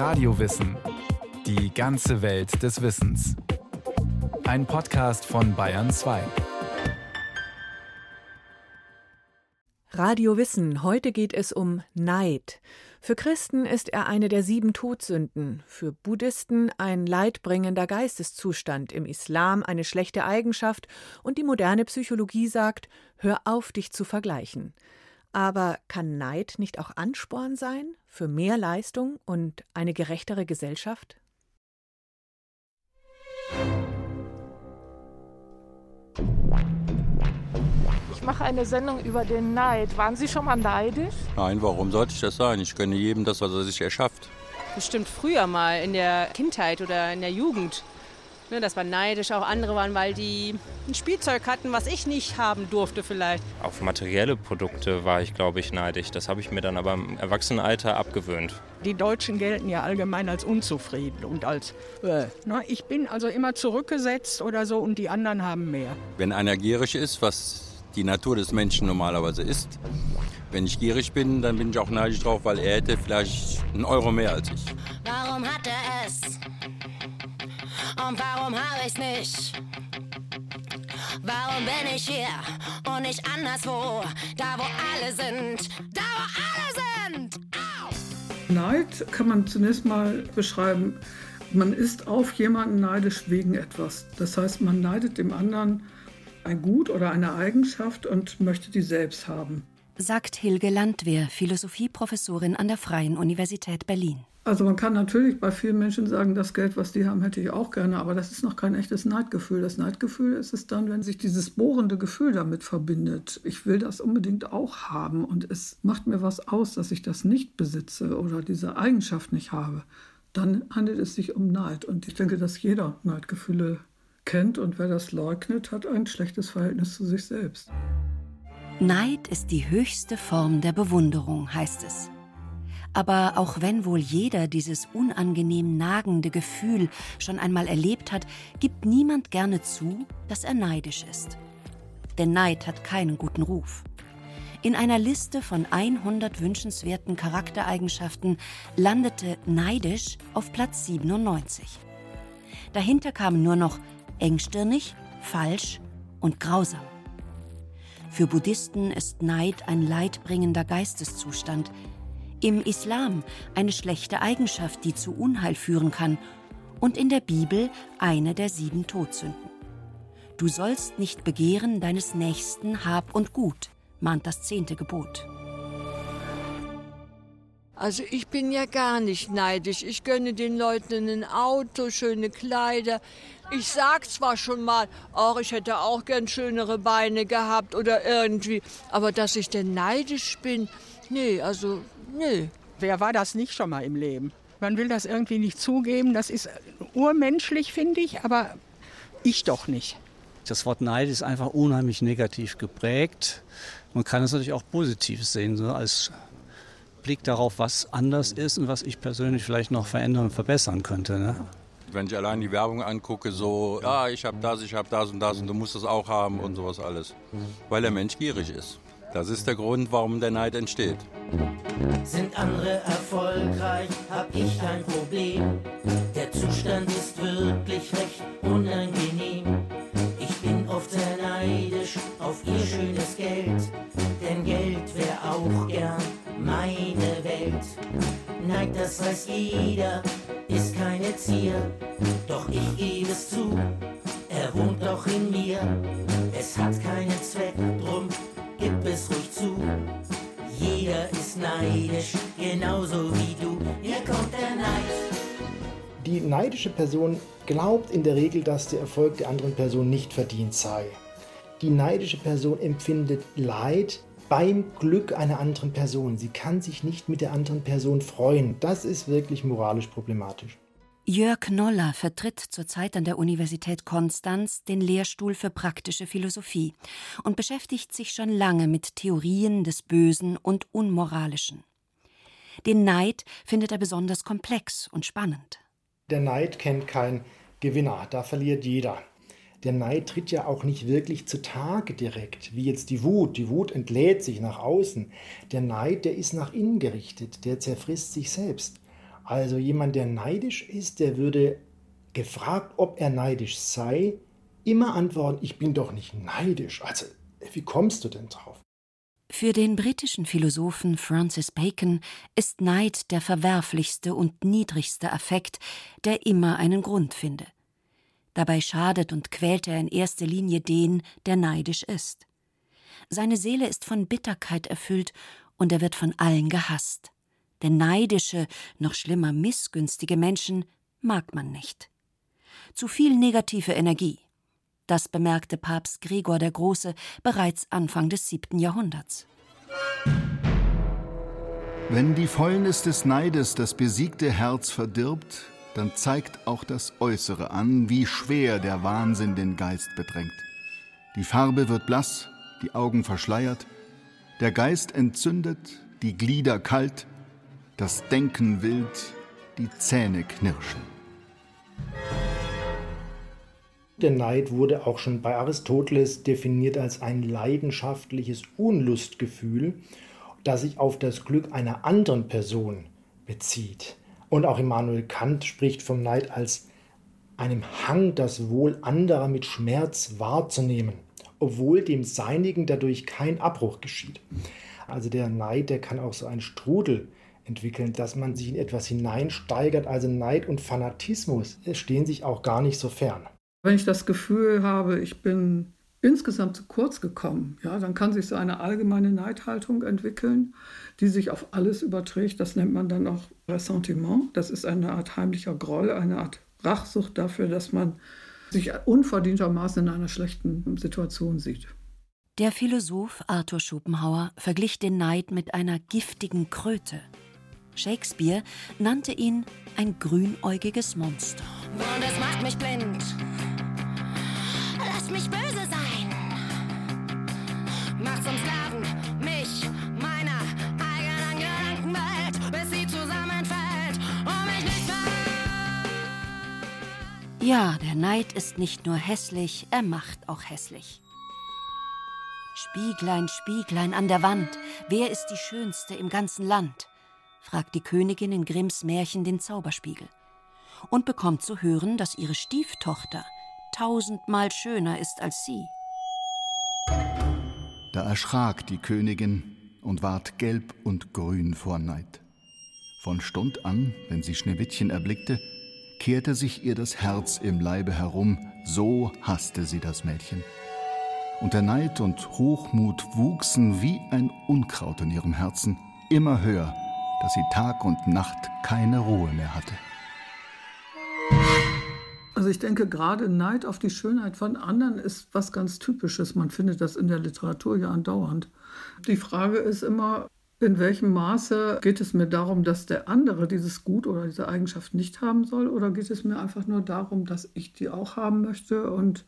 Radiowissen. Die ganze Welt des Wissens. Ein Podcast von Bayern 2. Radio Wissen. Heute geht es um Neid. Für Christen ist er eine der sieben Todsünden, für Buddhisten ein leidbringender Geisteszustand, im Islam eine schlechte Eigenschaft und die moderne Psychologie sagt, hör auf, dich zu vergleichen. Aber kann Neid nicht auch Ansporn sein für mehr Leistung und eine gerechtere Gesellschaft? Ich mache eine Sendung über den Neid. Waren Sie schon mal neidisch? Nein, warum sollte ich das sein? Ich gönne jedem das, was er sich erschafft. Bestimmt früher mal in der Kindheit oder in der Jugend. Ne, dass man neidisch auch andere waren, weil die ein Spielzeug hatten, was ich nicht haben durfte vielleicht. Auf materielle Produkte war ich, glaube ich, neidisch. Das habe ich mir dann aber im Erwachsenenalter abgewöhnt. Die Deutschen gelten ja allgemein als unzufrieden und als, äh, na, ich bin also immer zurückgesetzt oder so und die anderen haben mehr. Wenn einer gierig ist, was die Natur des Menschen normalerweise ist, wenn ich gierig bin, dann bin ich auch neidisch drauf, weil er hätte vielleicht einen Euro mehr als ich. Warum hat er es? Und warum habe ich's nicht? Warum bin ich hier und nicht anderswo? Da wo alle sind, da wo alle sind! Au! Neid kann man zunächst mal beschreiben. Man ist auf jemanden neidisch wegen etwas. Das heißt, man neidet dem anderen ein Gut oder eine Eigenschaft und möchte die selbst haben. Sagt Hilge Landwehr, Philosophieprofessorin an der Freien Universität Berlin. Also man kann natürlich bei vielen Menschen sagen, das Geld, was die haben, hätte ich auch gerne, aber das ist noch kein echtes Neidgefühl. Das Neidgefühl ist es dann, wenn sich dieses bohrende Gefühl damit verbindet. Ich will das unbedingt auch haben und es macht mir was aus, dass ich das nicht besitze oder diese Eigenschaft nicht habe. Dann handelt es sich um Neid und ich denke, dass jeder Neidgefühle kennt und wer das leugnet, hat ein schlechtes Verhältnis zu sich selbst. Neid ist die höchste Form der Bewunderung, heißt es. Aber auch wenn wohl jeder dieses unangenehm nagende Gefühl schon einmal erlebt hat, gibt niemand gerne zu, dass er neidisch ist. Denn Neid hat keinen guten Ruf. In einer Liste von 100 wünschenswerten Charaktereigenschaften landete neidisch auf Platz 97. Dahinter kamen nur noch engstirnig, falsch und grausam. Für Buddhisten ist Neid ein leidbringender Geisteszustand, im Islam eine schlechte Eigenschaft, die zu Unheil führen kann, und in der Bibel eine der sieben Todsünden. Du sollst nicht begehren deines Nächsten Hab und Gut, mahnt das zehnte Gebot. Also ich bin ja gar nicht neidisch. Ich gönne den Leuten ein Auto, schöne Kleider. Ich sag zwar schon mal, ach, ich hätte auch gern schönere Beine gehabt oder irgendwie, aber dass ich denn neidisch bin, nee, also nee. Wer war das nicht schon mal im Leben? Man will das irgendwie nicht zugeben. Das ist urmenschlich, finde ich, aber ich doch nicht. Das Wort Neid ist einfach unheimlich negativ geprägt. Man kann es natürlich auch positiv sehen, so als Blick darauf, was anders ist und was ich persönlich vielleicht noch verändern und verbessern könnte. Ne? Wenn ich allein die Werbung angucke, so, ja, ich habe das, ich habe das und das und du musst das auch haben und sowas alles. Weil der Mensch gierig ist. Das ist der Grund, warum der Neid entsteht. Sind andere erfolgreich, hab ich ein Problem. Der Zustand ist wirklich recht unangenehm. Ich bin oft sehr neidisch auf ihr schönes Geld, denn Geld wär auch gern meine Welt. Neid, das weiß jeder, ist keine Zier, doch ich gebe es zu, er wohnt doch in mir. Es hat keinen neidisch, genauso wie du. Hier kommt der Neid. Die neidische Person glaubt in der Regel, dass der Erfolg der anderen Person nicht verdient sei. Die neidische Person empfindet Leid beim Glück einer anderen Person. Sie kann sich nicht mit der anderen Person freuen. Das ist wirklich moralisch problematisch. Jörg Noller vertritt zurzeit an der Universität Konstanz den Lehrstuhl für praktische Philosophie und beschäftigt sich schon lange mit Theorien des Bösen und Unmoralischen. Den Neid findet er besonders komplex und spannend. Der Neid kennt keinen Gewinner, da verliert jeder. Der Neid tritt ja auch nicht wirklich zutage direkt, wie jetzt die Wut. Die Wut entlädt sich nach außen. Der Neid, der ist nach innen gerichtet, der zerfrisst sich selbst. Also jemand, der neidisch ist, der würde gefragt, ob er neidisch sei, immer antworten, ich bin doch nicht neidisch. Also, wie kommst du denn drauf? Für den britischen Philosophen Francis Bacon ist Neid der verwerflichste und niedrigste Affekt, der immer einen Grund finde. Dabei schadet und quält er in erster Linie den, der neidisch ist. Seine Seele ist von Bitterkeit erfüllt und er wird von allen gehasst. Denn neidische, noch schlimmer missgünstige Menschen mag man nicht. Zu viel negative Energie. Das bemerkte Papst Gregor der Große bereits Anfang des siebten Jahrhunderts. Wenn die Fäulnis des Neides das besiegte Herz verdirbt, dann zeigt auch das Äußere an, wie schwer der Wahnsinn den Geist bedrängt. Die Farbe wird blass, die Augen verschleiert, der Geist entzündet, die Glieder kalt, das Denken wild, die Zähne knirschen. Der Neid wurde auch schon bei Aristoteles definiert als ein leidenschaftliches Unlustgefühl, das sich auf das Glück einer anderen Person bezieht. Und auch Immanuel Kant spricht vom Neid als einem Hang, das Wohl anderer mit Schmerz wahrzunehmen, obwohl dem Seinigen dadurch kein Abbruch geschieht. Also der Neid, der kann auch so einen Strudel entwickeln, dass man sich in etwas hineinsteigert. Also Neid und Fanatismus stehen sich auch gar nicht so fern. Wenn ich das Gefühl habe, ich bin insgesamt zu kurz gekommen, ja, dann kann sich so eine allgemeine Neidhaltung entwickeln, die sich auf alles überträgt. Das nennt man dann auch Ressentiment. Das ist eine Art heimlicher Groll, eine Art Rachsucht dafür, dass man sich unverdientermaßen in einer schlechten Situation sieht. Der Philosoph Arthur Schopenhauer verglich den Neid mit einer giftigen Kröte. Shakespeare nannte ihn ein grünäugiges Monster. Und es macht mich blind. Lass mich böse sein. Mach zum Sklaven mich, meiner eigenen Gedankenwelt, bis sie zusammenfällt und mich nicht mehr. Ja, der Neid ist nicht nur hässlich, er macht auch hässlich. Spieglein, Spieglein an der Wand, wer ist die Schönste im ganzen Land? Fragt die Königin in Grimms Märchen den Zauberspiegel und bekommt zu hören, dass ihre Stieftochter tausendmal schöner ist als sie. Da erschrak die Königin und ward gelb und grün vor Neid. Von Stund an, wenn sie Schneewittchen erblickte, kehrte sich ihr das Herz im Leibe herum, so hasste sie das Mädchen. Und der Neid und Hochmut wuchsen wie ein Unkraut in ihrem Herzen, immer höher, dass sie Tag und Nacht keine Ruhe mehr hatte. Also ich denke, gerade Neid auf die Schönheit von anderen ist was ganz Typisches. Man findet das in der Literatur ja andauernd. Die Frage ist immer, in welchem Maße geht es mir darum, dass der andere dieses Gut oder diese Eigenschaft nicht haben soll? Oder geht es mir einfach nur darum, dass ich die auch haben möchte und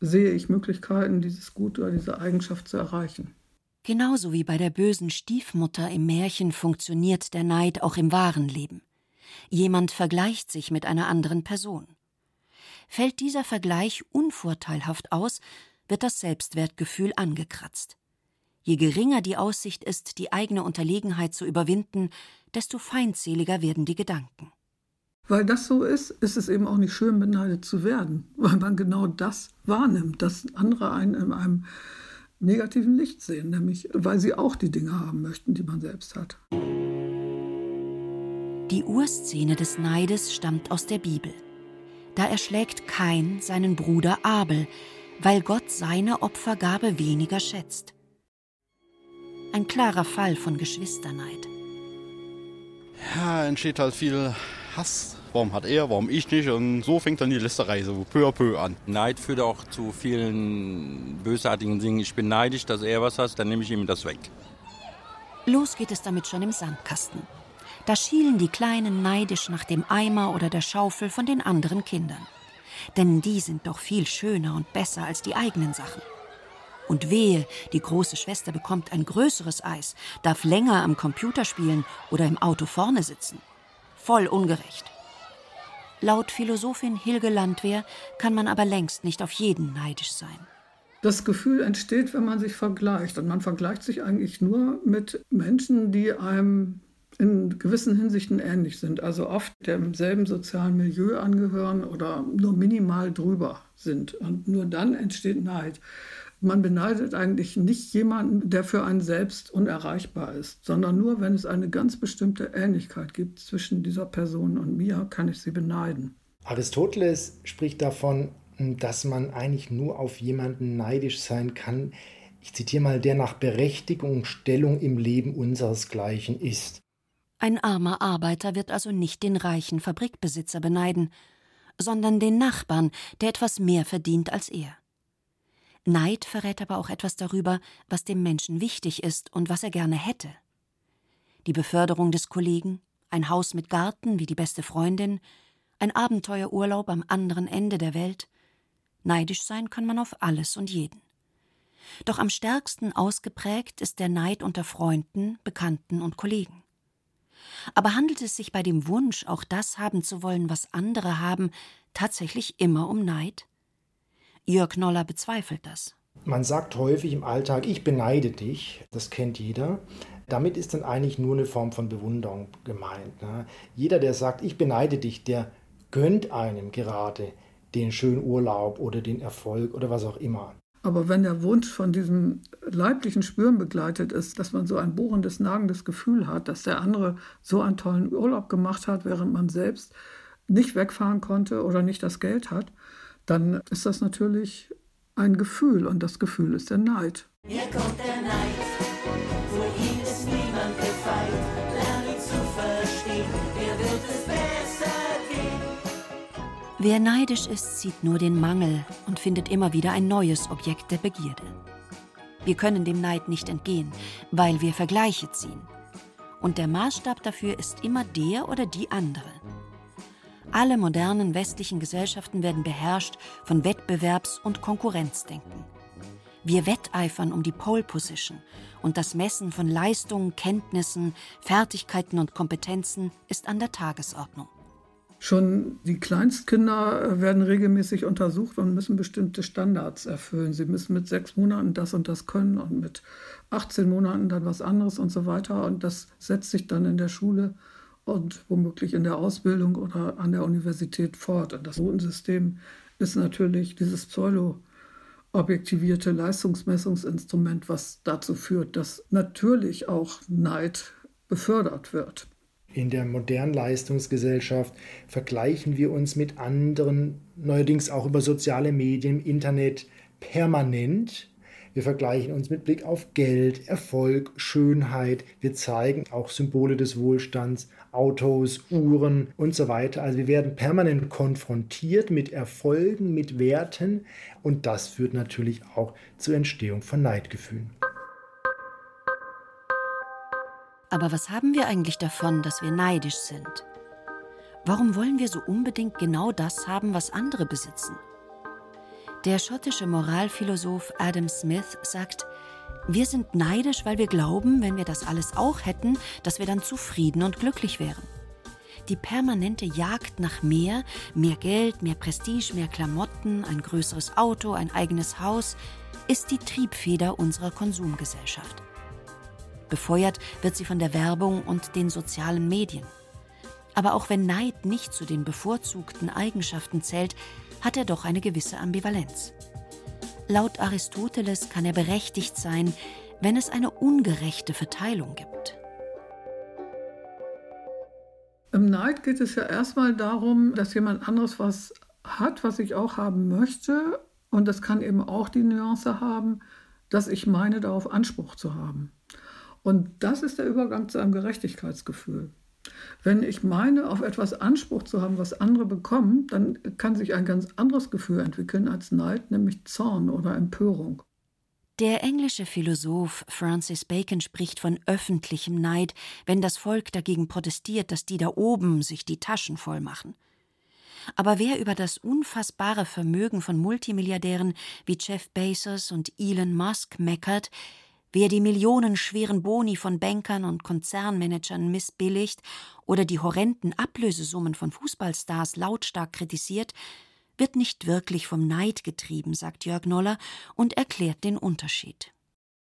sehe ich Möglichkeiten, dieses Gut oder diese Eigenschaft zu erreichen? Genauso wie bei der bösen Stiefmutter im Märchen funktioniert der Neid auch im wahren Leben. Jemand vergleicht sich mit einer anderen Person. Fällt dieser Vergleich unvorteilhaft aus, wird das Selbstwertgefühl angekratzt. Je geringer die Aussicht ist, die eigene Unterlegenheit zu überwinden, desto feindseliger werden die Gedanken. Weil das so ist, ist es eben auch nicht schön, beneidet zu werden, weil man genau das wahrnimmt, dass andere einen in einem negativen Licht sehen, nämlich weil sie auch die Dinge haben möchten, die man selbst hat. Die Urszene des Neides stammt aus der Bibel. Da erschlägt Kain seinen Bruder Abel, weil Gott seine Opfergabe weniger schätzt. Ein klarer Fall von Geschwisterneid. Ja, entsteht halt viel Hass. Warum hat er, warum ich nicht? Und so fängt dann die Lästerei so peu à peu an. Neid führt auch zu vielen bösartigen Dingen. Ich bin neidisch, dass er was hat, dann nehme ich ihm das weg. Los geht es damit schon im Sandkasten. Da schielen die Kleinen neidisch nach dem Eimer oder der Schaufel von den anderen Kindern. Denn die sind doch viel schöner und besser als die eigenen Sachen. Und wehe, die große Schwester bekommt ein größeres Eis, darf länger am Computer spielen oder im Auto vorne sitzen. Voll ungerecht. Laut Philosophin Hilge Landwehr kann man aber längst nicht auf jeden neidisch sein. Das Gefühl entsteht, wenn man sich vergleicht. Und man vergleicht sich eigentlich nur mit Menschen, die einem in gewissen Hinsichten ähnlich sind, also oft demselben sozialen Milieu angehören oder nur minimal drüber sind. Und nur dann entsteht Neid. Man beneidet eigentlich nicht jemanden, der für einen selbst unerreichbar ist, sondern nur, wenn es eine ganz bestimmte Ähnlichkeit gibt zwischen dieser Person und mir, kann ich sie beneiden. Aristoteles spricht davon, dass man eigentlich nur auf jemanden neidisch sein kann, ich zitiere mal, der nach Berechtigung und Stellung im Leben unseresgleichen ist. Ein armer Arbeiter wird also nicht den reichen Fabrikbesitzer beneiden, sondern den Nachbarn, der etwas mehr verdient als er. Neid verrät aber auch etwas darüber, was dem Menschen wichtig ist und was er gerne hätte. Die Beförderung des Kollegen, ein Haus mit Garten wie die beste Freundin, ein Abenteuerurlaub am anderen Ende der Welt. Neidisch sein kann man auf alles und jeden. Doch am stärksten ausgeprägt ist der Neid unter Freunden, Bekannten und Kollegen. Aber handelt es sich bei dem Wunsch, auch das haben zu wollen, was andere haben, tatsächlich immer um Neid? Jörg Noller bezweifelt das. Man sagt häufig im Alltag, ich beneide dich, das kennt jeder. Damit ist dann eigentlich nur eine Form von Bewunderung gemeint. Ne? Jeder, der sagt, ich beneide dich, der gönnt einem gerade den schönen Urlaub oder den Erfolg oder was auch immer. Aber wenn der Wunsch von diesem leiblichen Spüren begleitet ist, dass man so ein bohrendes, nagendes Gefühl hat, dass der andere so einen tollen Urlaub gemacht hat, während man selbst nicht wegfahren konnte oder nicht das Geld hat, dann ist das natürlich ein Gefühl und das Gefühl ist der Neid. Hier kommt der Neid, vor ihm ist niemand gefeit, lern ihn zu verstehen, dir wird es besser gehen. Wer neidisch ist, sieht nur den Mangel und findet immer wieder ein neues Objekt der Begierde. Wir können dem Neid nicht entgehen, weil wir Vergleiche ziehen. Und der Maßstab dafür ist immer der oder die andere. Alle modernen westlichen Gesellschaften werden beherrscht von Wettbewerbs- und Konkurrenzdenken. Wir wetteifern um die Pole Position und das Messen von Leistungen, Kenntnissen, Fertigkeiten und Kompetenzen ist an der Tagesordnung. Schon die Kleinstkinder werden regelmäßig untersucht und müssen bestimmte Standards erfüllen. Sie müssen mit sechs Monaten das und das können und mit 18 Monaten dann was anderes und so weiter. Und das setzt sich dann in der Schule und womöglich in der Ausbildung oder an der Universität fort. Und das Notensystem ist natürlich dieses pseudo-objektivierte Leistungsmessungsinstrument, was dazu führt, dass natürlich auch Neid befördert wird. In der modernen Leistungsgesellschaft vergleichen wir uns mit anderen, neuerdings auch über soziale Medien, Internet permanent wir vergleichen uns mit Blick auf Geld, Erfolg, Schönheit. Wir zeigen auch Symbole des Wohlstands, Autos, Uhren und so weiter. Also wir werden permanent konfrontiert mit Erfolgen, mit Werten und das führt natürlich auch zur Entstehung von Neidgefühlen. Aber was haben wir eigentlich davon, dass wir neidisch sind? Warum wollen wir so unbedingt genau das haben, was andere besitzen? Der schottische Moralphilosoph Adam Smith sagt, wir sind neidisch, weil wir glauben, wenn wir das alles auch hätten, dass wir dann zufrieden und glücklich wären. Die permanente Jagd nach mehr, mehr Geld, mehr Prestige, mehr Klamotten, ein größeres Auto, ein eigenes Haus, ist die Triebfeder unserer Konsumgesellschaft. Befeuert wird sie von der Werbung und den sozialen Medien. Aber auch wenn Neid nicht zu den bevorzugten Eigenschaften zählt, hat er doch eine gewisse Ambivalenz. Laut Aristoteles kann er berechtigt sein, wenn es eine ungerechte Verteilung gibt. Im Neid geht es ja erstmal darum, dass jemand anderes was hat, was ich auch haben möchte. Und das kann eben auch die Nuance haben, dass ich meine, darauf Anspruch zu haben. Und das ist der Übergang zu einem Gerechtigkeitsgefühl. Wenn ich meine, auf etwas Anspruch zu haben, was andere bekommen, dann kann sich ein ganz anderes Gefühl entwickeln als Neid, nämlich Zorn oder Empörung. Der englische Philosoph Francis Bacon spricht von öffentlichem Neid, wenn das Volk dagegen protestiert, dass die da oben sich die Taschen voll machen. Aber wer über das unfassbare Vermögen von Multimilliardären wie Jeff Bezos und Elon Musk meckert, Wer die millionenschweren Boni von Bankern und Konzernmanagern missbilligt oder die horrenden Ablösesummen von Fußballstars lautstark kritisiert, wird nicht wirklich vom Neid getrieben, sagt Jörg Noller und erklärt den Unterschied.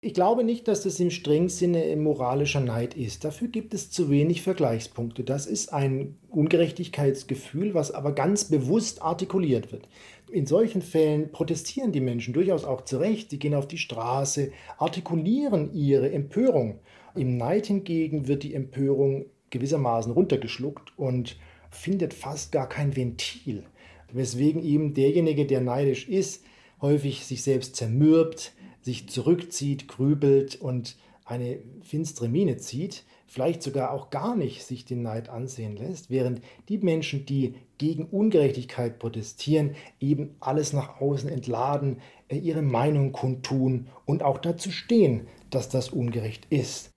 Ich glaube nicht, dass das im strengen Sinne moralischer Neid ist. Dafür gibt es zu wenig Vergleichspunkte. Das ist ein Ungerechtigkeitsgefühl, was aber ganz bewusst artikuliert wird. In solchen Fällen protestieren die Menschen durchaus auch zu Recht. Sie gehen auf die Straße, artikulieren ihre Empörung. Im Neid hingegen wird die Empörung gewissermaßen runtergeschluckt und findet fast gar kein Ventil. Weswegen eben derjenige, der neidisch ist, häufig sich selbst zermürbt, sich zurückzieht, grübelt und eine finstere Miene zieht, vielleicht sogar auch gar nicht sich den Neid ansehen lässt, während die Menschen, die gegen Ungerechtigkeit protestieren, eben alles nach außen entladen, äh, ihre Meinung kundtun und auch dazu stehen, dass das ungerecht ist.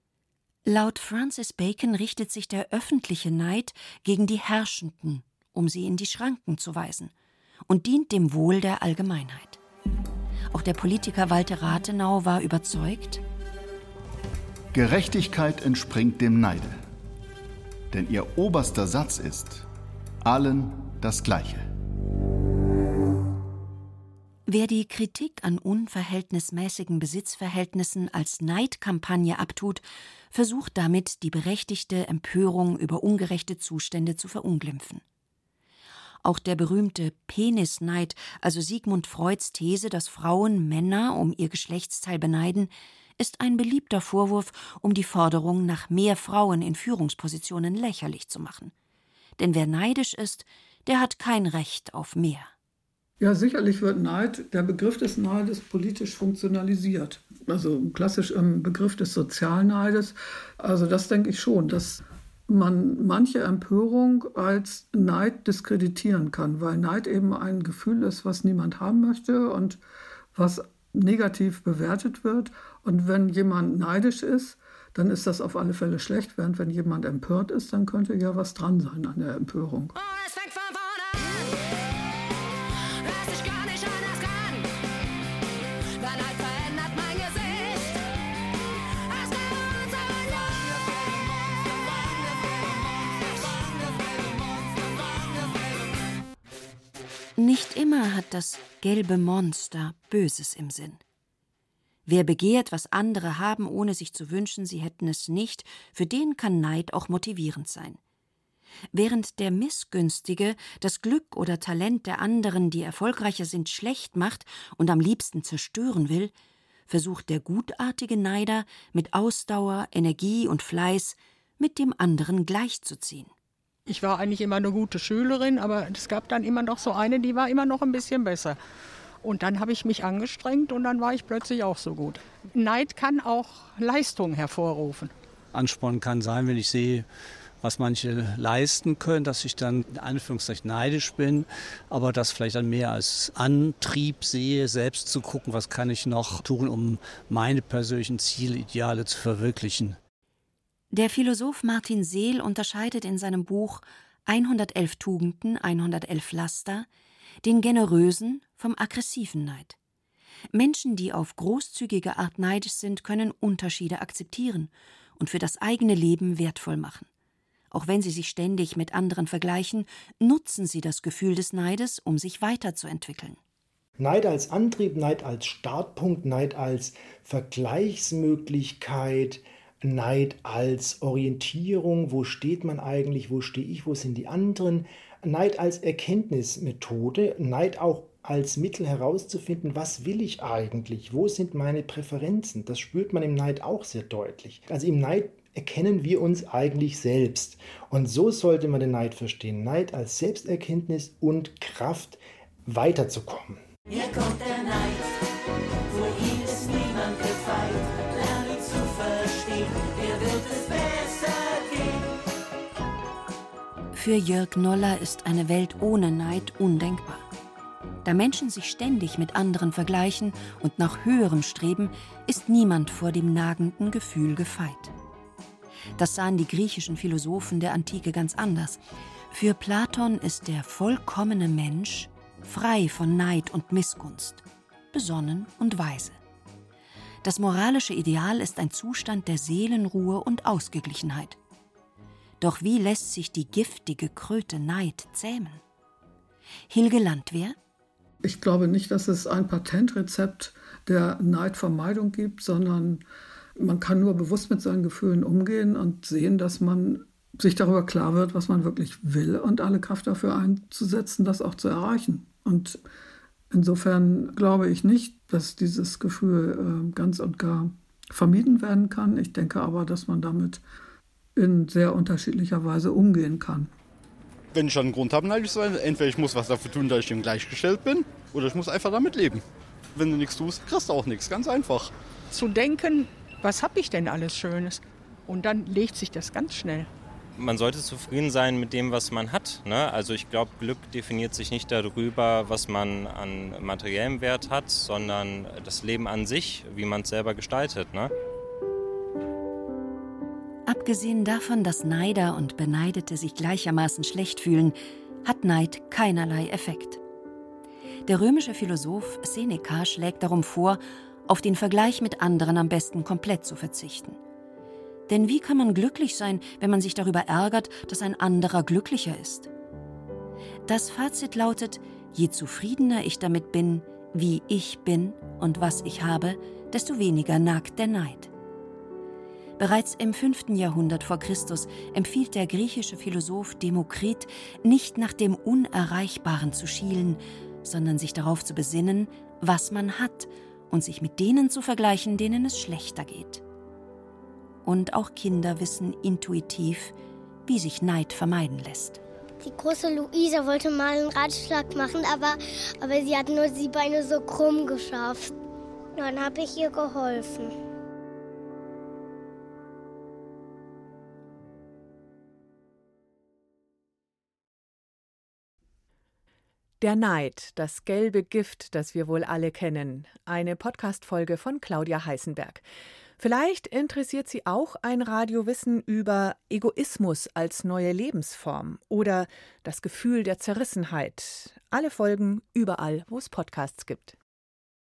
Laut Francis Bacon richtet sich der öffentliche Neid gegen die Herrschenden, um sie in die Schranken zu weisen, und dient dem Wohl der Allgemeinheit. Auch der Politiker Walter Rathenau war überzeugt. Gerechtigkeit entspringt dem Neide. Denn ihr oberster Satz ist, allen das Gleiche. Wer die Kritik an unverhältnismäßigen Besitzverhältnissen als Neidkampagne abtut, versucht damit, die berechtigte Empörung über ungerechte Zustände zu verunglimpfen. Auch der berühmte Penisneid, also Sigmund Freuds These, dass Frauen Männer um ihr Geschlechtsteil beneiden, ist ein beliebter Vorwurf, um die Forderung nach mehr Frauen in Führungspositionen lächerlich zu machen. Denn wer neidisch ist, der hat kein Recht auf mehr. Ja, sicherlich wird Neid, der Begriff des Neides politisch funktionalisiert. Also klassisch im Begriff des Sozialneides. Also das denke ich schon, dass man manche Empörung als Neid diskreditieren kann, weil Neid eben ein Gefühl ist, was niemand haben möchte und was negativ bewertet wird. Und wenn jemand neidisch ist, dann ist das auf alle Fälle schlecht, während wenn jemand empört ist, dann könnte ja was dran sein an der Empörung. Nicht immer hat das gelbe Monster Böses im Sinn. Wer begehrt, was andere haben, ohne sich zu wünschen, sie hätten es nicht, für den kann Neid auch motivierend sein. Während der Missgünstige das Glück oder Talent der anderen, die erfolgreicher sind, schlecht macht und am liebsten zerstören will, versucht der gutartige Neider mit Ausdauer, Energie und Fleiß mit dem anderen gleichzuziehen. Ich war eigentlich immer eine gute Schülerin, aber es gab dann immer noch so eine, die war immer noch ein bisschen besser. Und dann habe ich mich angestrengt und dann war ich plötzlich auch so gut. Neid kann auch Leistung hervorrufen. Ansporn kann sein, wenn ich sehe, was manche leisten können, dass ich dann in Anführungszeichen neidisch bin, aber das vielleicht dann mehr als Antrieb sehe, selbst zu gucken, was kann ich noch tun, um meine persönlichen Ziele, Ideale zu verwirklichen. Der Philosoph Martin Seel unterscheidet in seinem Buch 111 Tugenden, 111 Laster den generösen vom aggressiven Neid. Menschen, die auf großzügige Art neidisch sind, können Unterschiede akzeptieren und für das eigene Leben wertvoll machen. Auch wenn sie sich ständig mit anderen vergleichen, nutzen sie das Gefühl des Neides, um sich weiterzuentwickeln. Neid als Antrieb, Neid als Startpunkt, Neid als Vergleichsmöglichkeit, Neid als Orientierung, wo steht man eigentlich, wo stehe ich, wo sind die anderen, Neid als Erkenntnismethode, Neid auch als Mittel herauszufinden, was will ich eigentlich, wo sind meine Präferenzen. Das spürt man im Neid auch sehr deutlich. Also im Neid erkennen wir uns eigentlich selbst. Und so sollte man den Neid verstehen. Neid als Selbsterkenntnis und Kraft weiterzukommen. Hier kommt der Neid, Für Jörg Noller ist eine Welt ohne Neid undenkbar. Da Menschen sich ständig mit anderen vergleichen und nach höherem streben, ist niemand vor dem nagenden Gefühl gefeit. Das sahen die griechischen Philosophen der Antike ganz anders. Für Platon ist der vollkommene Mensch frei von Neid und Missgunst, besonnen und weise. Das moralische Ideal ist ein Zustand der Seelenruhe und Ausgeglichenheit. Doch wie lässt sich die giftige Kröte Neid zähmen? Hilge Landwehr? Ich glaube nicht, dass es ein Patentrezept der Neidvermeidung gibt, sondern man kann nur bewusst mit seinen Gefühlen umgehen und sehen, dass man sich darüber klar wird, was man wirklich will und alle Kraft dafür einzusetzen, das auch zu erreichen. Und insofern glaube ich nicht, dass dieses Gefühl äh, ganz und gar vermieden werden kann. Ich denke aber, dass man damit in sehr unterschiedlicher Weise umgehen kann. Wenn ich dann einen Grund habe, neidisch zu sein, entweder ich muss was dafür tun, dass ich dem gleichgestellt bin, oder ich muss einfach damit leben. Wenn du nichts tust, kriegst du auch nichts. Ganz einfach. Zu denken, was habe ich denn alles Schönes? Und dann legt sich das ganz schnell. Man sollte zufrieden sein mit dem, was man hat. Ne? Also ich glaube, Glück definiert sich nicht darüber, was man an materiellem Wert hat, sondern das Leben an sich, wie man es selber gestaltet. Ne? Abgesehen davon, dass Neider und Beneidete sich gleichermaßen schlecht fühlen, hat Neid keinerlei Effekt. Der römische Philosoph Seneca schlägt darum vor, auf den Vergleich mit anderen am besten komplett zu verzichten. Denn wie kann man glücklich sein, wenn man sich darüber ärgert, dass ein anderer glücklicher ist? Das Fazit lautet, je zufriedener ich damit bin, wie ich bin und was ich habe, desto weniger nagt der Neid. Bereits im 5. Jahrhundert vor Christus empfiehlt der griechische Philosoph Demokrit, nicht nach dem Unerreichbaren zu schielen, sondern sich darauf zu besinnen, was man hat und sich mit denen zu vergleichen, denen es schlechter geht. Und auch Kinder wissen intuitiv, wie sich Neid vermeiden lässt. Die große Luisa wollte mal einen Ratschlag machen, aber, aber sie hat nur die Beine so krumm geschafft. Dann habe ich ihr geholfen. Der Neid, das gelbe Gift, das wir wohl alle kennen. Eine Podcast-Folge von Claudia Heißenberg. Vielleicht interessiert Sie auch ein Radiowissen über Egoismus als neue Lebensform oder das Gefühl der Zerrissenheit. Alle Folgen überall, wo es Podcasts gibt.